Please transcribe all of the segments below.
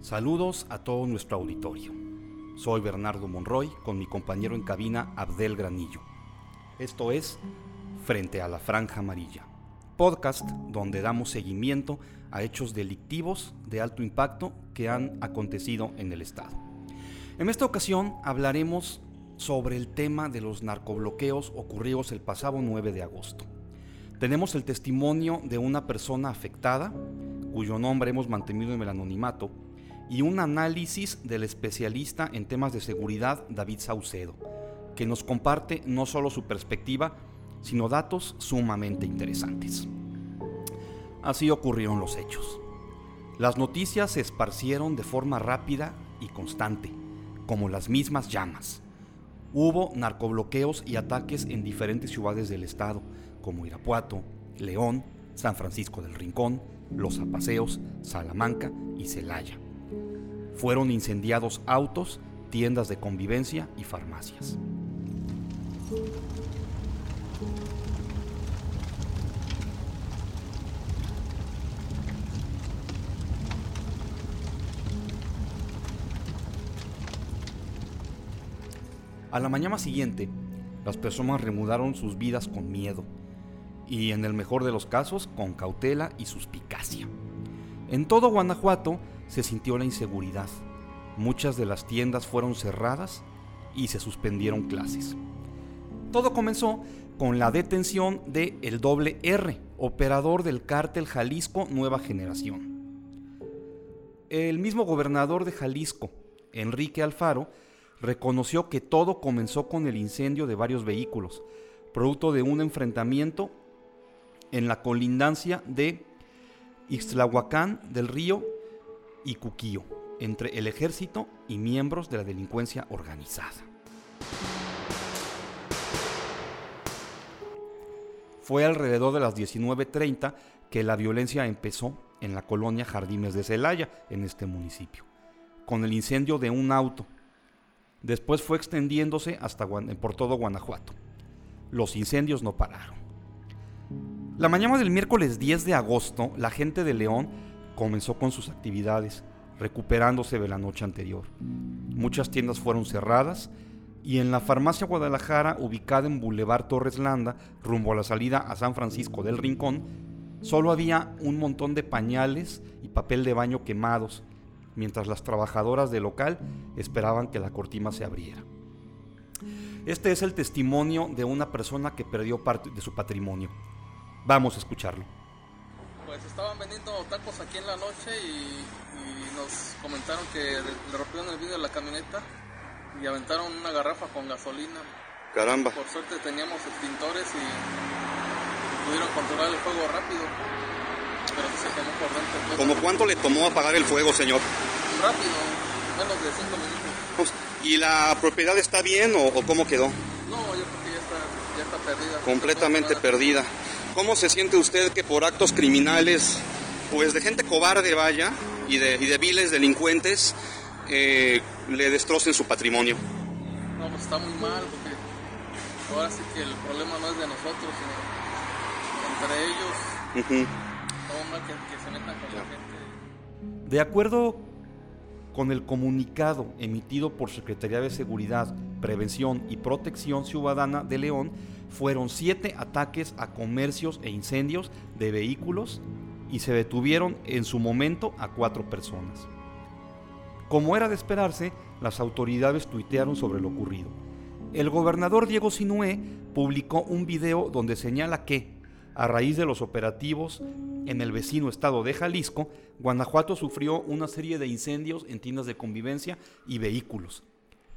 Saludos a todo nuestro auditorio. Soy Bernardo Monroy con mi compañero en cabina Abdel Granillo. Esto es Frente a la Franja Amarilla, podcast donde damos seguimiento a hechos delictivos de alto impacto que han acontecido en el Estado. En esta ocasión hablaremos sobre el tema de los narcobloqueos ocurridos el pasado 9 de agosto. Tenemos el testimonio de una persona afectada, cuyo nombre hemos mantenido en el anonimato, y un análisis del especialista en temas de seguridad David Saucedo, que nos comparte no solo su perspectiva, sino datos sumamente interesantes. Así ocurrieron los hechos. Las noticias se esparcieron de forma rápida y constante, como las mismas llamas. Hubo narcobloqueos y ataques en diferentes ciudades del estado, como Irapuato, León, San Francisco del Rincón, Los Apaseos, Salamanca y Celaya. Fueron incendiados autos, tiendas de convivencia y farmacias. A la mañana siguiente, las personas remudaron sus vidas con miedo y en el mejor de los casos con cautela y suspicacia. En todo Guanajuato se sintió la inseguridad. Muchas de las tiendas fueron cerradas y se suspendieron clases. Todo comenzó con la detención de el doble R, operador del cártel Jalisco Nueva Generación. El mismo gobernador de Jalisco, Enrique Alfaro, reconoció que todo comenzó con el incendio de varios vehículos, producto de un enfrentamiento en la colindancia de Ixtlahuacán del Río y Cuquío, entre el ejército y miembros de la delincuencia organizada. Fue alrededor de las 19.30 que la violencia empezó en la colonia Jardines de Celaya, en este municipio, con el incendio de un auto. Después fue extendiéndose hasta por todo Guanajuato. Los incendios no pararon. La mañana del miércoles 10 de agosto, la gente de León comenzó con sus actividades, recuperándose de la noche anterior. Muchas tiendas fueron cerradas y en la farmacia Guadalajara, ubicada en Boulevard Torres Landa, rumbo a la salida a San Francisco del Rincón, solo había un montón de pañales y papel de baño quemados, mientras las trabajadoras del local esperaban que la cortina se abriera. Este es el testimonio de una persona que perdió parte de su patrimonio. Vamos a escucharlo. Pues estaban vendiendo tacos aquí en la noche y, nos comentaron que le rompieron el vidrio de la camioneta y aventaron una garrafa con gasolina. Caramba. Por suerte teníamos extintores y pudieron controlar el fuego rápido. Pero se quemó por dentro. ¿Cómo cuánto le tomó apagar el fuego, señor? Rápido, menos de cinco minutos. Pues, ¿Y la propiedad está bien o, cómo quedó? No, yo creo que ya está, ya está perdida. Completamente perdida. ¿Cómo se siente usted que por actos criminales, pues de gente cobarde vaya, y de, y de viles delincuentes, eh, le destrocen su patrimonio? No, pues está muy mal, porque ahora sí que el problema no es de nosotros, sino entre ellos. Todo mal que, que, se metan con la gente. De acuerdo con el comunicado emitido por Secretaría de Seguridad, Prevención y Protección Ciudadana de León, fueron siete ataques a comercios e incendios de vehículos y se detuvieron en su momento a cuatro personas. Como era de esperarse, las autoridades tuitearon sobre lo ocurrido. El gobernador Diego Sinué publicó un video donde señala que, a raíz de los operativos en el vecino estado de Jalisco, Guanajuato sufrió una serie de incendios en tiendas de convivencia y vehículos,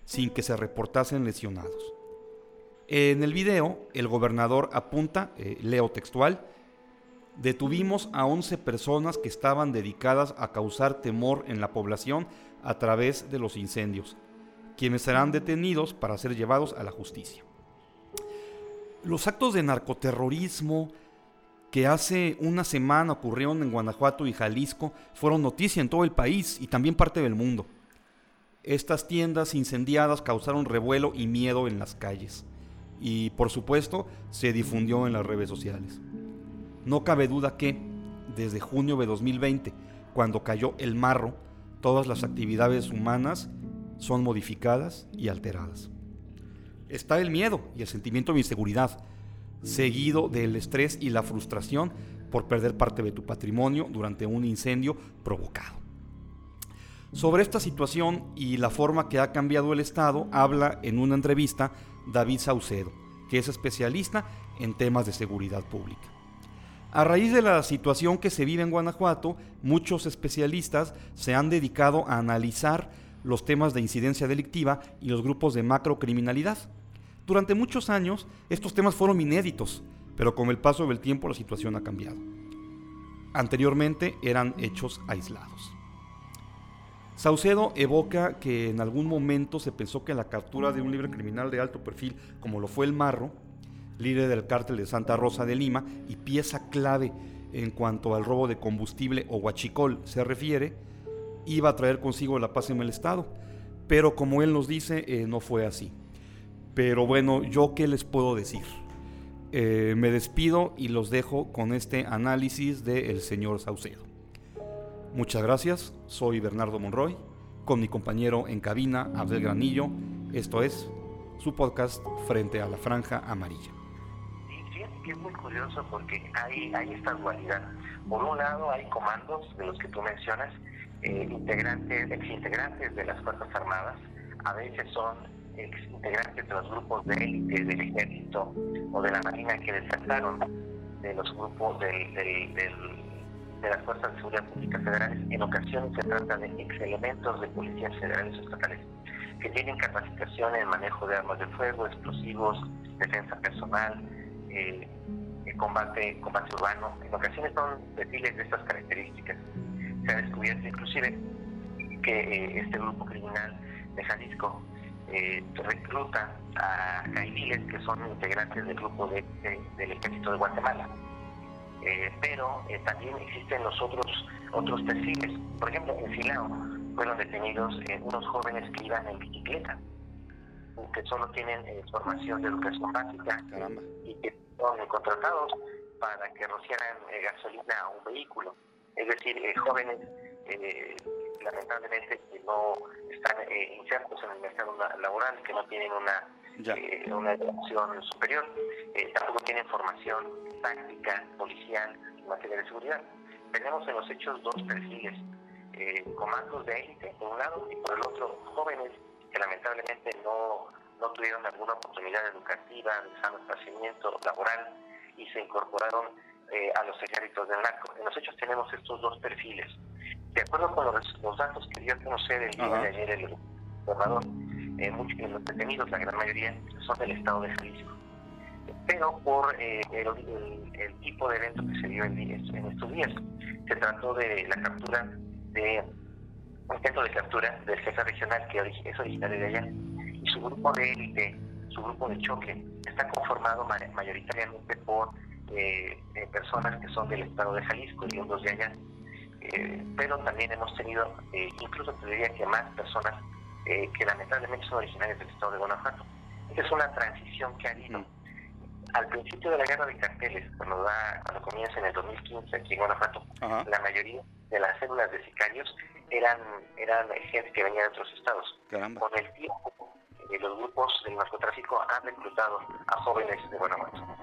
sin que se reportasen lesionados. En el video, el gobernador apunta, eh, leo textual, detuvimos a 11 personas que estaban dedicadas a causar temor en la población a través de los incendios, quienes serán detenidos para ser llevados a la justicia. Los actos de narcoterrorismo que hace una semana ocurrieron en Guanajuato y Jalisco fueron noticia en todo el país y también parte del mundo. Estas tiendas incendiadas causaron revuelo y miedo en las calles y por supuesto se difundió en las redes sociales. No cabe duda que, desde junio de 2020 cuando cayó el marro, todas las actividades humanas son modificadas y alteradas. Está el miedo y el sentimiento de inseguridad, seguido del estrés y la frustración por perder parte de tu patrimonio durante un incendio provocado. Sobre esta situación y la forma que ha cambiado el Estado, habla en una entrevista David Saucedo, que es especialista en temas de seguridad pública. A raíz de la situación que se vive en Guanajuato, muchos especialistas se han dedicado a analizar los temas de incidencia delictiva y los grupos de macrocriminalidad. Durante muchos años estos temas fueron inéditos, pero con el paso del tiempo la situación ha cambiado. Anteriormente eran hechos aislados. Saucedo evoca que en algún momento se pensó que la captura de un libre criminal de alto perfil, como lo fue el Marro, líder del cártel de Santa Rosa de Lima y pieza clave en cuanto al robo de combustible o huachicol se refiere, iba a traer consigo la paz en el Estado. Pero como él nos dice, eh, no fue así. Pero bueno, ¿yo qué les puedo decir? Eh, me despido y los dejo con este análisis del señor Saucedo. Muchas gracias, soy Bernardo Monroy, con mi compañero en cabina, Abel Granillo. Esto es su podcast Frente a la Franja Amarilla es muy curioso porque hay, hay esta dualidad. Por un lado hay comandos de los que tú mencionas, eh, integrantes, exintegrantes de las Fuerzas Armadas, a veces son exintegrantes de los grupos de élite del ejército o de la marina que desertaron de los grupos del, de las Fuerzas de Seguridad Pública Federales. En ocasiones se trata de ex elementos de policías federales o estatales que tienen capacitación en manejo de armas de fuego, explosivos, defensa personal, eh, combate, combate urbano. En ocasiones son perfiles de estas características. Se ha descubierto inclusive que eh, este grupo criminal de Jalisco eh, recluta a caiviles que son integrantes del grupo de, del ejército de Guatemala. Eh, pero también existen los otros, otros perfiles. Por ejemplo, en Silao fueron detenidos unos jóvenes que iban en bicicleta que solo tienen formación de educación básica y que son contratados para que rociaran eh, gasolina a un vehículo. Es decir, eh, jóvenes eh, lamentablemente que no están insertos en el mercado laboral, que no tienen una, una educación superior, tampoco tienen formación táctica, policial en materia de seguridad. Tenemos en los hechos dos perfiles, comandos de élite por un lado y por el otro jóvenes que lamentablemente no, no tuvieron alguna oportunidad educativa, de sano esparcimiento laboral y se incorporaron eh, a los ejércitos del narco. En los hechos tenemos estos dos perfiles. De acuerdo con los, datos que dio a conocer el día de ayer el gobernador, eh, muchos los detenidos, la gran mayoría, son del estado de Jalisco. Pero por eh, el, tipo de evento que se dio en, estos días, se trató de la captura de un intento de captura del jefe regional que es originario de allá y su grupo de élite, su grupo de choque, está conformado mayoritariamente por eh, eh, personas que son del estado de Jalisco y unos de allá. Eh, pero también hemos tenido, incluso te diría que más personas que lamentablemente son originarias del estado de Guanajuato. Esta es una transición que ha habido. Al principio de la guerra de carteles, cuando, da, cuando comienza en el 2015 aquí en Guanajuato, la mayoría de las células de sicarios eran, eran gente que venía de otros estados. Con el tiempo, los grupos del narcotráfico han reclutado a jóvenes de Guanajuato.